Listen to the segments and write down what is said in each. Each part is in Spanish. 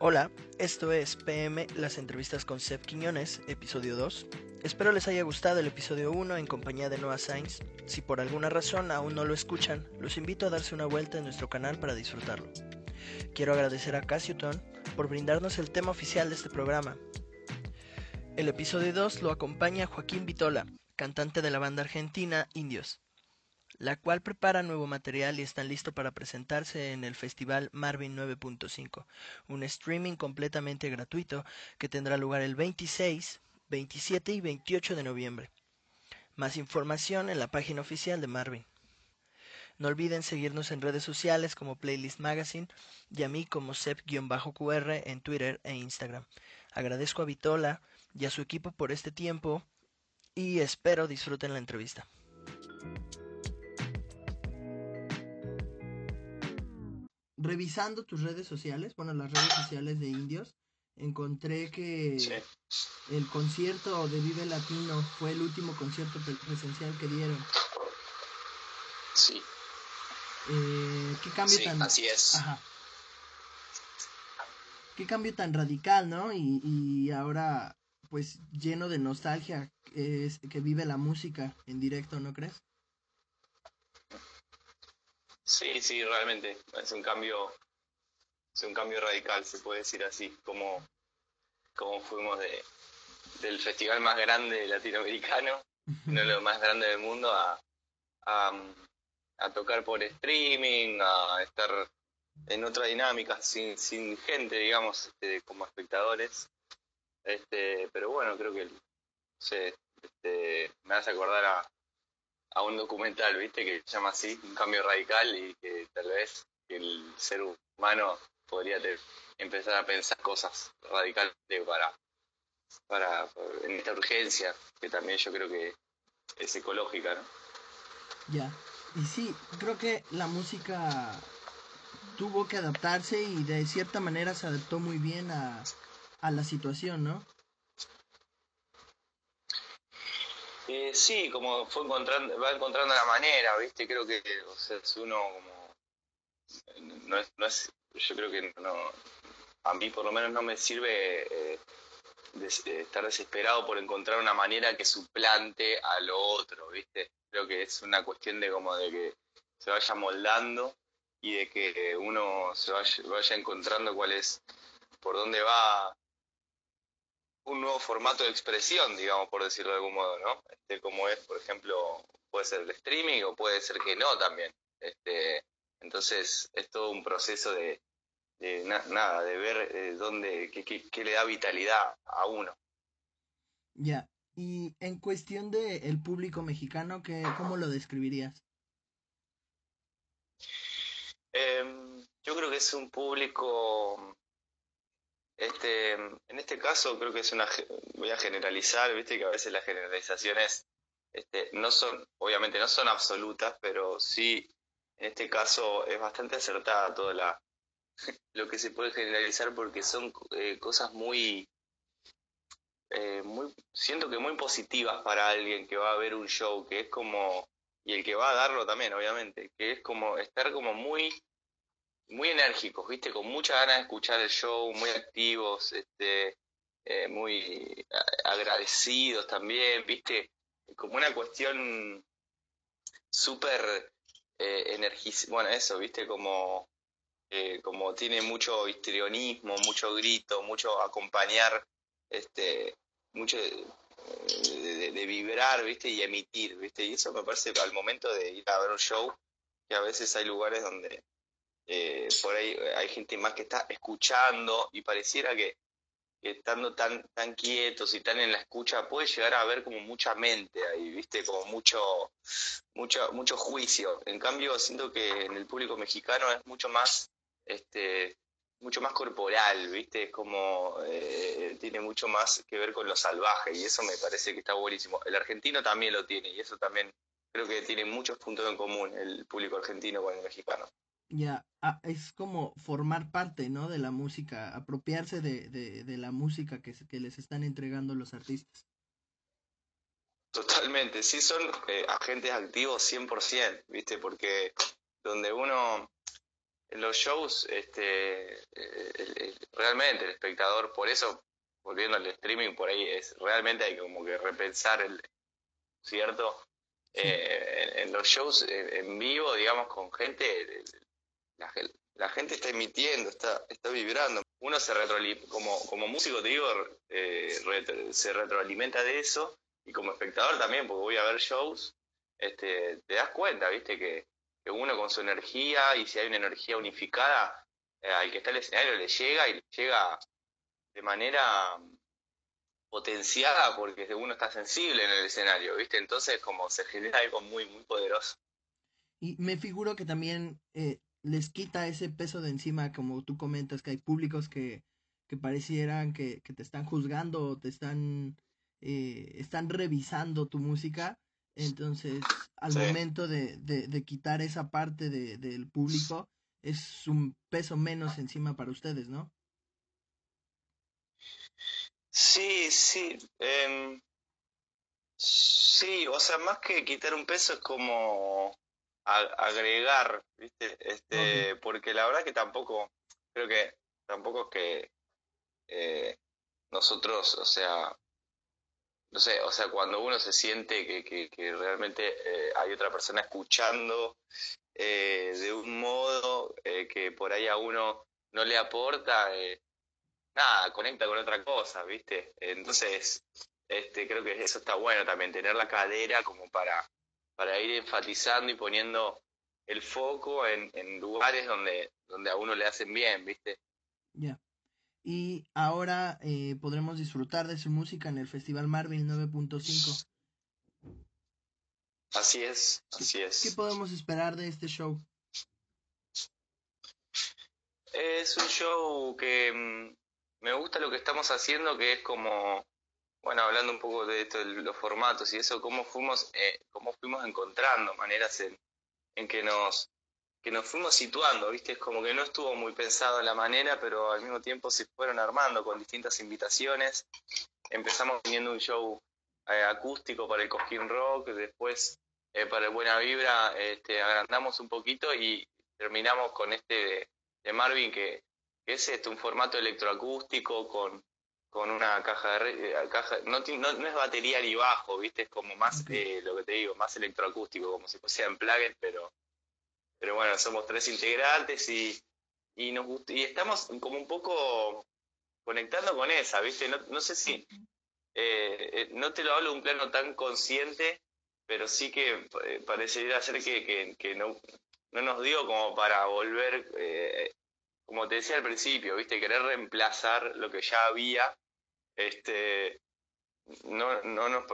Hola, esto es PM, las entrevistas con Seb Quiñones, episodio 2. Espero les haya gustado el episodio 1 en compañía de Noah Sainz. Si por alguna razón aún no lo escuchan, los invito a darse una vuelta en nuestro canal para disfrutarlo. Quiero agradecer a Cassiuton por brindarnos el tema oficial de este programa. El episodio 2 lo acompaña Joaquín Vitola, cantante de la banda argentina Indios la cual prepara nuevo material y están listos para presentarse en el Festival Marvin 9.5, un streaming completamente gratuito que tendrá lugar el 26, 27 y 28 de noviembre. Más información en la página oficial de Marvin. No olviden seguirnos en redes sociales como Playlist Magazine y a mí como Sep-QR en Twitter e Instagram. Agradezco a Vitola y a su equipo por este tiempo y espero disfruten la entrevista. Revisando tus redes sociales, bueno, las redes sociales de indios, encontré que el concierto de Vive Latino fue el último concierto presencial que dieron. Sí. Eh, ¿Qué cambio sí, tan... Así es. Ajá. Qué cambio tan radical, ¿no? Y, y ahora, pues, lleno de nostalgia es, que vive la música en directo, ¿no crees? Sí, sí, realmente es un cambio, es un cambio radical, se puede decir así, como, como fuimos de, del festival más grande latinoamericano, uno de los más grandes del mundo, a, a, tocar por streaming, a estar en otra dinámica, sin, sin gente, digamos, este, como espectadores. Este, pero bueno, creo que se, este, me hace acordar a, a un documental, ¿viste? Que se llama así, un cambio radical y que tal vez el ser humano podría empezar a pensar cosas radicales para, para, en esta urgencia, que también yo creo que es ecológica, ¿no? Ya, y sí, creo que la música tuvo que adaptarse y de cierta manera se adaptó muy bien a, a la situación, ¿no? Eh, sí, como fue encontrando, va encontrando la manera, ¿viste? Creo que, o sea, es uno como. No es, no es, yo creo que no. A mí, por lo menos, no me sirve eh, estar desesperado por encontrar una manera que suplante a lo otro, ¿viste? Creo que es una cuestión de como de que se vaya moldando y de que uno se vaya, vaya encontrando cuál es, por dónde va un nuevo formato de expresión, digamos, por decirlo de algún modo, ¿no? Este, como es, por ejemplo, puede ser el streaming o puede ser que no también. Este, entonces, es todo un proceso de, nada, de ver eh, dónde, qué, le da vitalidad a uno. Ya, y en cuestión de el público mexicano, ¿qué, ¿cómo lo describirías? Em, yo creo que es un público este, en este caso creo que es una, voy a generalizar, viste que a veces las generalizaciones este, no son, obviamente no son absolutas, pero sí, en este caso es bastante acertada toda la, lo que se puede generalizar porque son eh, cosas muy, eh, muy, siento que muy positivas para alguien que va a ver un show, que es como, y el que va a darlo también, obviamente, que es como estar como muy muy enérgicos, ¿viste? Con muchas ganas de escuchar el show, muy activos, este, eh, muy agradecidos también, ¿viste? Como una cuestión súper eh, bueno, eso, ¿viste? Como, eh, como tiene mucho histrionismo, mucho grito, mucho acompañar, este, mucho de, de, vibrar, ¿viste? Y emitir, ¿viste? Y eso me parece al momento de ir a ver un show, que a veces hay lugares donde eh, por ahí hay gente más que está escuchando y pareciera que, estando tan, tan quietos y tan en la escucha puede llegar a haber como mucha mente ahí, viste, como mucho, mucho, mucho juicio. En cambio, siento que en el público mexicano es mucho más, este, mucho más corporal, viste, es como eh, tiene mucho más que ver con lo salvaje y eso me parece que está buenísimo. El argentino también lo tiene y eso también creo que tiene muchos puntos en común el público argentino con el mexicano. Ya, ah, es como formar parte, ¿no? De la música, apropiarse de, de, la música que, que les están entregando los artistas. Totalmente, sí son eh, agentes activos 100%, ¿viste? Porque donde uno, en los shows, este, realmente el espectador, por eso, volviendo al streaming, por ahí es realmente hay como que repensar el, ¿cierto? Eh, en, los shows en, vivo, digamos, con gente, la, gente está emitiendo, está, está vibrando. Uno se retroalimenta, como, como músico te digo, eh, se retroalimenta de eso y como espectador también, porque voy a ver shows, este, te das cuenta, viste, que, uno con su energía y si hay una energía unificada, eh, al que está el escenario le llega y le llega de manera potenciada porque uno está sensible en el escenario, ¿viste? Entonces como se genera algo muy, muy poderoso. Y me figuro que también eh, les quita ese peso de encima, como tú comentas, que hay públicos que, que parecieran que, que te están juzgando o te están eh, están revisando tu música, entonces al momento de, de, quitar esa parte de, del público es un peso menos encima para ustedes, ¿no? Sí, sí. Em, sí, o sea, más que quitar un peso es como agregar, ¿viste? Este, Porque la verdad que tampoco, creo que tampoco es que eh, nosotros, o sea, no sé, o sea, cuando uno se siente que, que, realmente eh, hay otra persona escuchando eh, de un modo eh, que por ahí a uno no le aporta, nada, conecta con otra cosa, ¿viste? Entonces, este, creo que eso está bueno también, tener la cadera como para, para ir enfatizando y poniendo el foco en, en lugares donde, donde a uno le hacen bien, ¿viste? Ya y ahora eh, podremos disfrutar de su música en el Festival Marvel 9.5. Así es, así es. ¿Qué podemos esperar de este show? Es un show que mm, me gusta lo que estamos haciendo, que es como, bueno, hablando un poco de esto, de los formatos y eso, cómo fuimos, eh, cómo fuimos encontrando maneras en, en que nos que nos fuimos situando, ¿viste? Es como que no estuvo muy pensado en la manera, pero al mismo tiempo se fueron armando con distintas invitaciones. Empezamos teniendo un show eh, acústico para el Cosquín Rock, después eh, para el Buena Vibra este, agrandamos un poquito y terminamos con este de, Marvin, que, es este, un formato electroacústico con, con una caja de eh, caja, no, no, es batería ni bajo, ¿viste? Es como más, lo que te digo, más electroacústico, como si fuese en plugin, pero pero bueno, somos tres integrantes y, y, nos, y estamos como un poco conectando con esa, ¿viste? No, no sé si, eh, eh, no te lo hablo de un plano tan consciente, pero sí que eh, parecería ser que, que, no, no nos dio como para volver, como te decía al principio, ¿viste? Querer reemplazar lo que ya había, este, no, no nos,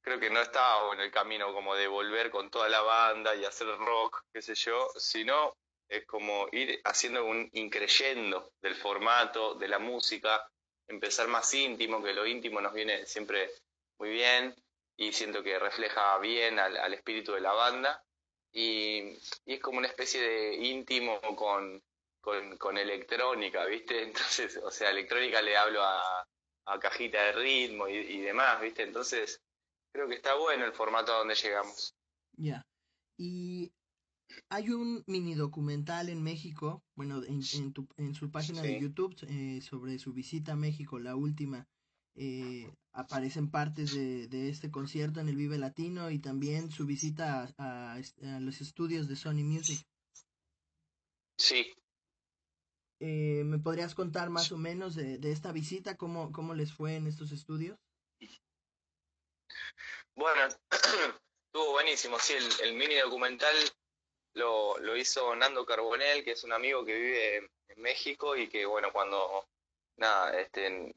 creo que no estaba en el camino como de volver con toda la banda y hacer rock, qué sé yo, sino es como ir haciendo un increyendo del formato, de la música, empezar más íntimo, que lo íntimo nos viene siempre muy bien y siento que refleja bien al, espíritu de la banda. Y, es como una especie de íntimo con, con, electrónica, ¿viste? Entonces, o sea, electrónica le hablo a, cajita de ritmo y, y demás, ¿viste? Entonces, creo que está bueno el formato a donde llegamos. Ya. Y hay un mini documental en México, bueno, en, en, su página de YouTube eh, sobre su visita a México, la última. Eh, aparecen partes de, este concierto en el Vive Latino y también su visita a, los estudios de Sony Music. Sí. Eh, ¿Me podrías contar más o menos de, de esta visita? ¿Cómo, ¿Cómo les fue en estos estudios? Bueno, estuvo buenísimo, sí, el, mini documental lo, lo, hizo Nando Carbonel, que es un amigo que vive en México y que, bueno, cuando, nada, este,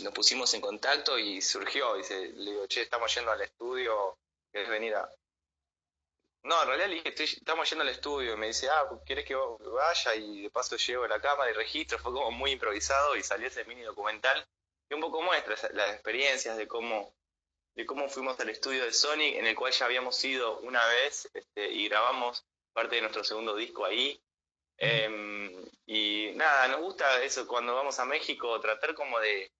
nos pusimos en contacto y surgió, dice, le digo, che, estamos yendo al estudio, ¿querés venir a...? No, en realidad le dije, estamos yendo al estudio, me dice, ah, ¿quieres que vaya? Y de paso llevo la cámara y registro, fue como muy improvisado y salió ese mini documental que un poco muestra las experiencias de cómo de cómo fuimos al estudio de Sonic, en el cual ya habíamos ido una vez este, y grabamos parte de nuestro segundo disco ahí. Em, y nada, nos gusta eso cuando vamos a México, tratar como de,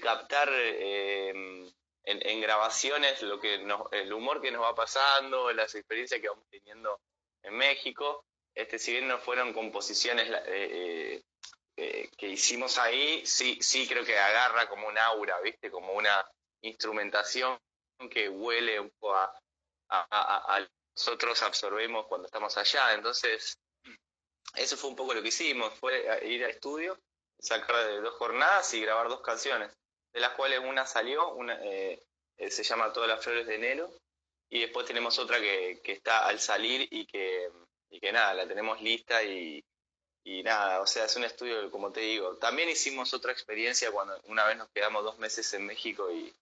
captar em, en, grabaciones lo que el humor que nos va pasando, las experiencias que vamos teniendo en México. este, si bien no fueron composiciones eh, eh, que hicimos ahí, sí, sí creo que agarra como un aura, ¿viste? Como una instrumentación que huele un poco a, a, nosotros absorbemos cuando estamos allá. Entonces, eso fue un poco lo que hicimos, fue ir a estudio, sacar de dos jornadas y grabar dos canciones, de las cuales una salió, una eh, se llama Todas las flores de enero, y después tenemos otra que, que está al salir y que, y que nada, la tenemos lista y, y nada, o sea, es un estudio, como te digo. También hicimos otra experiencia cuando una vez nos quedamos dos meses en México y,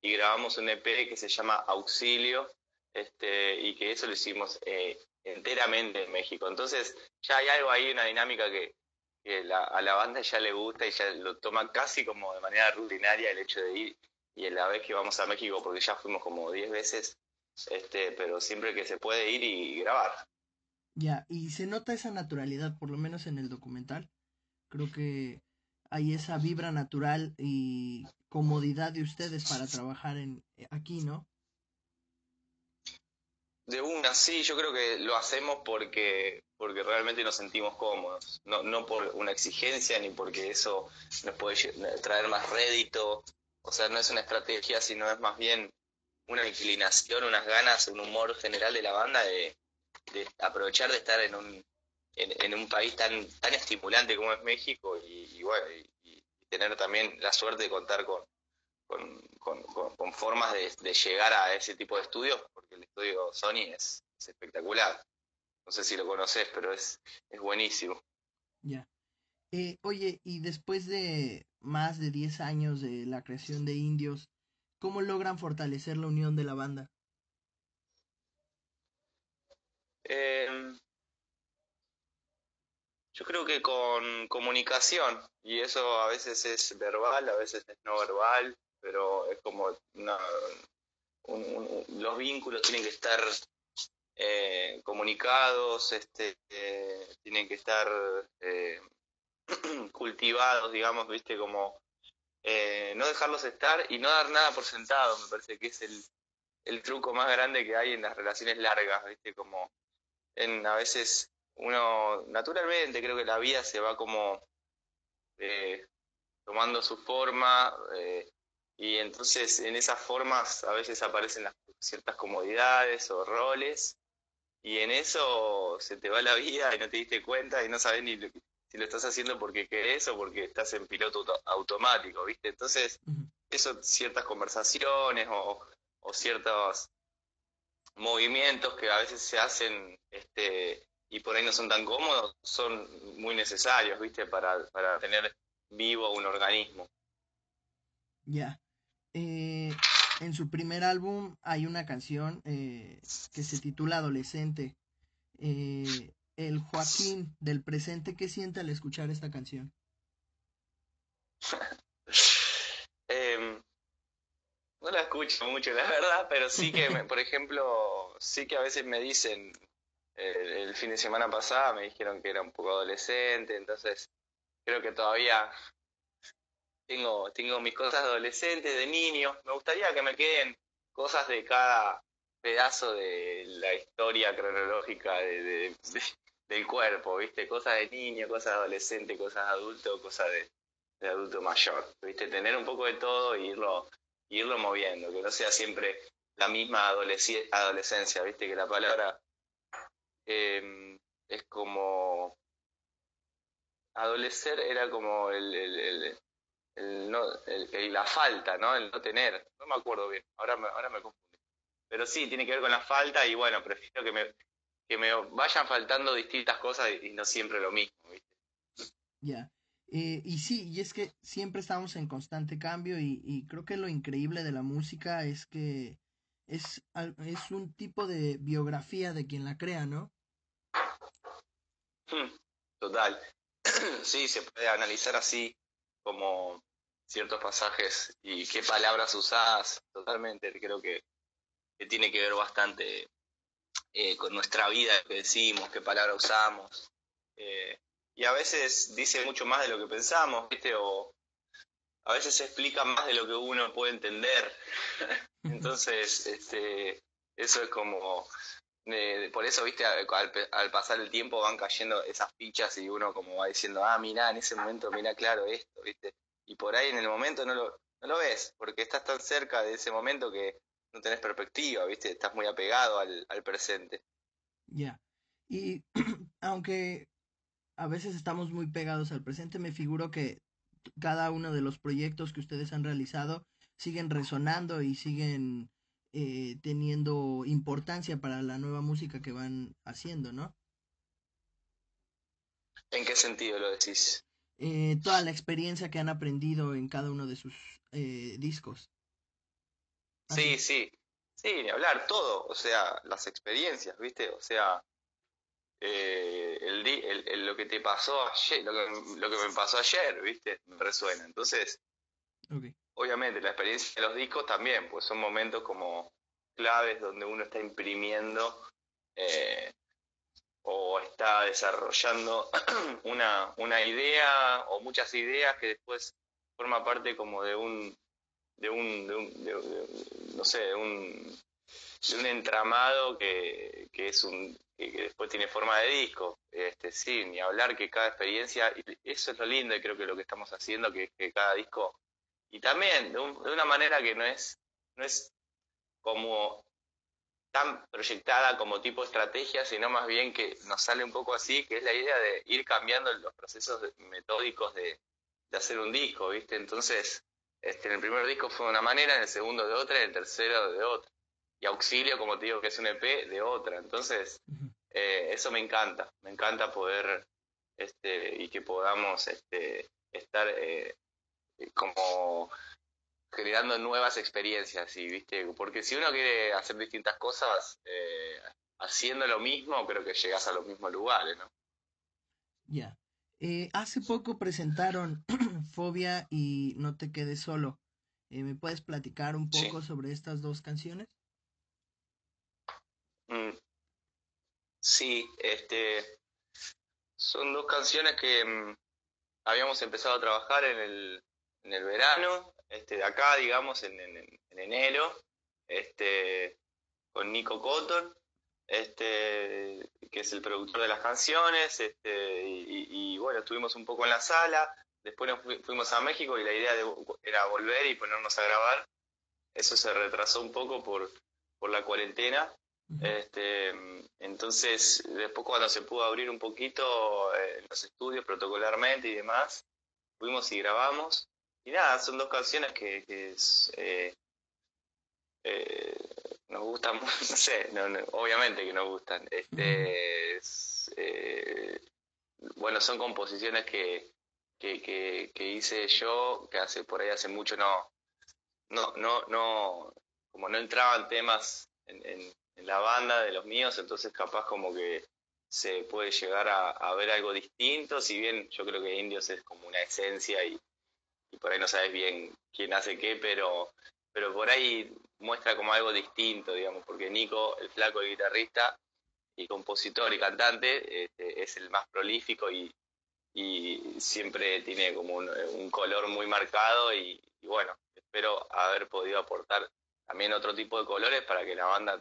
y grabamos un EP que se llama Auxilio, este, y que eso lo hicimos eh, enteramente en México. Entonces, ya hay algo ahí, una dinámica que, a la banda ya le gusta y ya lo toma casi como de manera rutinaria el hecho de ir y la vez que vamos a México, porque ya fuimos como 10 veces, este, pero siempre que se puede ir y grabar. Ya, y se nota esa naturalidad, por lo menos en el documental. Creo que hay esa vibra natural y comodidad de ustedes para trabajar en aquí, ¿no? De una, sí, yo creo que lo hacemos porque, porque realmente nos sentimos cómodos, no, no por una exigencia ni porque eso nos puede traer más rédito, o sea, no es una estrategia, sino es más bien una inclinación, unas ganas, un humor general de la banda de, de aprovechar de estar en un, en, un país tan, tan estimulante como es México y, bueno, y, tener también la suerte de contar con, con, formas de, llegar a ese tipo de estudios, porque el estudio Sony es, espectacular. No sé si lo conoces, pero es, es buenísimo. Ya. Eh, oye, y después de más de 10 años de la creación de Indios, ¿cómo logran fortalecer la unión de la banda? Eh, yo creo que con comunicación, y eso a veces es verbal, a veces es no verbal, pero es como los vínculos tienen que estar eh, comunicados, este, eh, tienen que estar eh, cultivados, digamos, viste, como no dejarlos estar y no dar nada por sentado, me parece que es el, el truco más grande que hay en las relaciones largas, viste, como en, a veces uno naturalmente creo que la vida se va como tomando su forma eh, y entonces en esas formas a veces aparecen las, ciertas comodidades o roles y en eso se te va la vida y no te diste cuenta y no sabes ni si lo estás haciendo porque querés o porque estás en piloto automático, ¿viste? Entonces, eso, ciertas conversaciones o, o ciertos movimientos que a veces se hacen este, y por ahí no son tan cómodos, son muy necesarios, ¿viste? Para, para tener vivo un organismo. Ya. Eh, en su primer álbum hay una canción eh, que se titula Adolescente. Eh, el Joaquín del presente, ¿qué siente al escuchar esta canción? eh, no la escucho mucho, la verdad, pero sí que, por ejemplo, sí que a veces me dicen, el fin de semana pasada me dijeron que era un poco adolescente, entonces creo que todavía tengo, tengo mis cosas de adolescente, de niño. Me gustaría que me queden cosas de cada pedazo de la historia cronológica de, del cuerpo, ¿viste? Cosas de niño, cosas de adolescente, cosas de adulto, cosas de, adulto mayor, ¿viste? Tener un poco de todo e irlo irlo moviendo, que no sea siempre la misma adolescencia, viste que la palabra em, es como adolecer era como el, no, la falta, ¿no? El no tener. No me acuerdo bien, ahora me, ahora me confundí. Pero sí, tiene que ver con la falta y bueno, prefiero que me, que me vayan faltando distintas cosas y, no siempre lo mismo, ¿viste? Ya. Eh, y sí, y es que siempre estamos en constante cambio y, creo que lo increíble de la música es que es, es un tipo de biografía de quien la crea, ¿no? Hmm, total. Sí, se puede analizar así como ciertos pasajes y qué palabras usadas, totalmente. Creo que, tiene que ver bastante eh, con nuestra vida, que decimos, qué palabras usamos. Eh, y a veces dice mucho más de lo que pensamos, ¿viste? O a veces se explica más de lo que uno puede entender. Entonces, este, eso es como por eso, viste, al, pasar el tiempo van cayendo esas fichas y uno como va diciendo, ah, mira, en ese momento, mira claro esto, viste. Y por ahí en el momento no lo, no lo ves, porque estás tan cerca de ese momento que no tenés perspectiva, viste, estás muy apegado al, al presente. Ya. Y aunque a veces estamos muy pegados al presente, me figuro que cada uno de los proyectos que ustedes han realizado siguen resonando y siguen eh, teniendo importancia para la nueva música que van haciendo, ¿no? ¿En qué sentido lo decís? Eh, toda la experiencia que han aprendido en cada uno de sus eh, discos. Sí, sí, sí, ni hablar, todo, o sea, las experiencias, ¿viste? O sea, el, lo que te pasó ayer, lo que, lo que me pasó ayer, ¿viste? Me resuena. Entonces, obviamente la experiencia de los discos también, pues son momentos como claves donde uno está imprimiendo eh, o está desarrollando una, una idea o muchas ideas que después forma parte como de un de un, de un no sé de un de un entramado que, que es un que, después tiene forma de disco. Este sí ni hablar que cada experiencia eso es lo lindo y creo que lo que estamos haciendo que cada disco y también de, una manera que no es, no es como tan proyectada como tipo estrategia, sino más bien que nos sale un poco así, que es la idea de ir cambiando los procesos metódicos de, hacer un disco, ¿viste? Entonces, este, en el primer disco fue de una manera, en el segundo de otra, en el tercero de otra. Y Auxilio, como te digo, que es un EP, de otra. Entonces, eh, eso me encanta, me encanta poder, este, y que podamos este, estar eh, como generando nuevas experiencias, y viste, porque si uno quiere hacer distintas cosas eh, haciendo lo mismo, creo que llegas a los mismos lugares, ¿no? Ya. Eh, hace poco presentaron Fobia y No te quedes solo. Eh, ¿Me puedes platicar un poco sobre estas dos canciones? Mm. Sí, este, son dos canciones que mm, habíamos empezado a trabajar en el, en el verano, este, de acá, digamos, en, enero, este, con Nico Cotton, este, que es el productor de las canciones, este, y, bueno, estuvimos un poco en la sala, después nos fuimos a México y la idea era volver y ponernos a grabar. Eso se retrasó un poco por, por la cuarentena. Este, entonces, después cuando se pudo abrir un poquito eh, los estudios protocolarmente y demás, fuimos y grabamos. Y nada, son dos canciones que, eh, eh, nos gustan, no sé, obviamente que nos gustan. Este, eh, bueno, son composiciones que, que, hice yo, que hace por ahí hace mucho no, no, no, no, como no entraban temas en, la banda de los míos, entonces capaz como que se puede llegar a, a, ver algo distinto, si bien yo creo que Indios es como una esencia y, y por ahí no sabes bien quién hace qué, pero, pero por ahí muestra como algo distinto, digamos, porque Nico, el flaco el guitarrista y compositor y cantante, este, es el más prolífico y, y siempre tiene como un, color muy marcado y, bueno, espero haber podido aportar también otro tipo de colores para que la banda,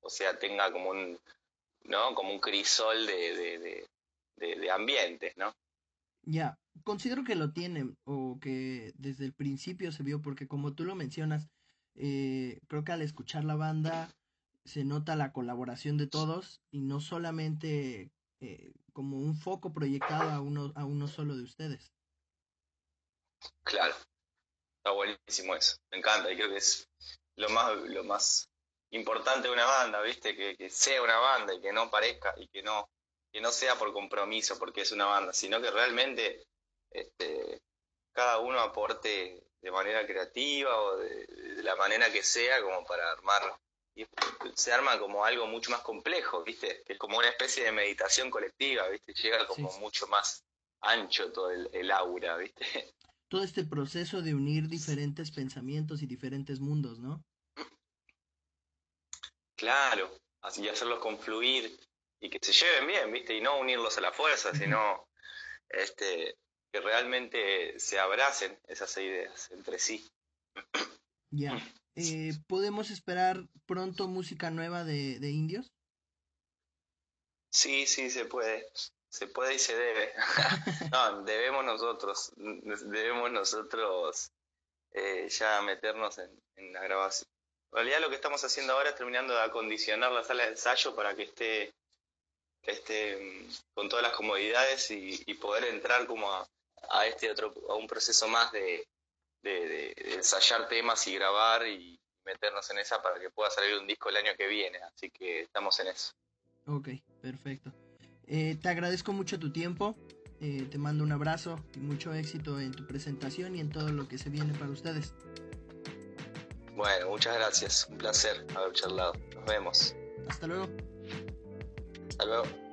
o sea, tenga como un, ¿no? Como un crisol de, de, de, de ambientes, ¿no? Ya, considero que lo tienen o que desde el principio se vio porque como tú lo mencionas, eh, creo que al escuchar la banda se nota la colaboración de todos y no solamente eh, como un foco proyectado a uno, a uno solo de ustedes. Claro, está buenísimo eso, me encanta y creo que es lo más, lo más importante de una banda, ¿viste? Que, que sea una banda y que no parezca y que no que no sea por compromiso, porque es una banda, sino que realmente este, cada uno aporte de manera creativa o de, la manera que sea como para armar y se arma como algo mucho más complejo, ¿viste? Es como una especie de meditación colectiva, ¿viste? Llega como mucho más ancho todo el, aura, ¿viste? Todo este proceso de unir diferentes pensamientos y diferentes mundos, ¿no? Claro, así hacerlos confluir y que se lleven bien, ¿viste? Y no unirlos a la fuerza, sino este, que realmente se abracen esas ideas entre sí. Ya. Eh, ¿Podemos esperar pronto música nueva de, indios? Sí, sí, se puede. Se puede y se debe. no, debemos nosotros, debemos nosotros eh, ya meternos en, en, la grabación. En realidad lo que estamos haciendo ahora es terminando de acondicionar la sala de ensayo para que esté, esté mm, con todas las comodidades y, poder entrar como a, a, este otro, a un proceso más de, de, ensayar temas y grabar y meternos en esa para que pueda salir un disco el año que viene. Así que estamos en eso. Ok, perfecto. Eh, te agradezco mucho tu tiempo. Eh, te mando un abrazo y mucho éxito en tu presentación y en todo lo que se viene para ustedes. Bueno, muchas gracias. Un placer haber charlado. Nos vemos. Hasta luego. Hasta luego.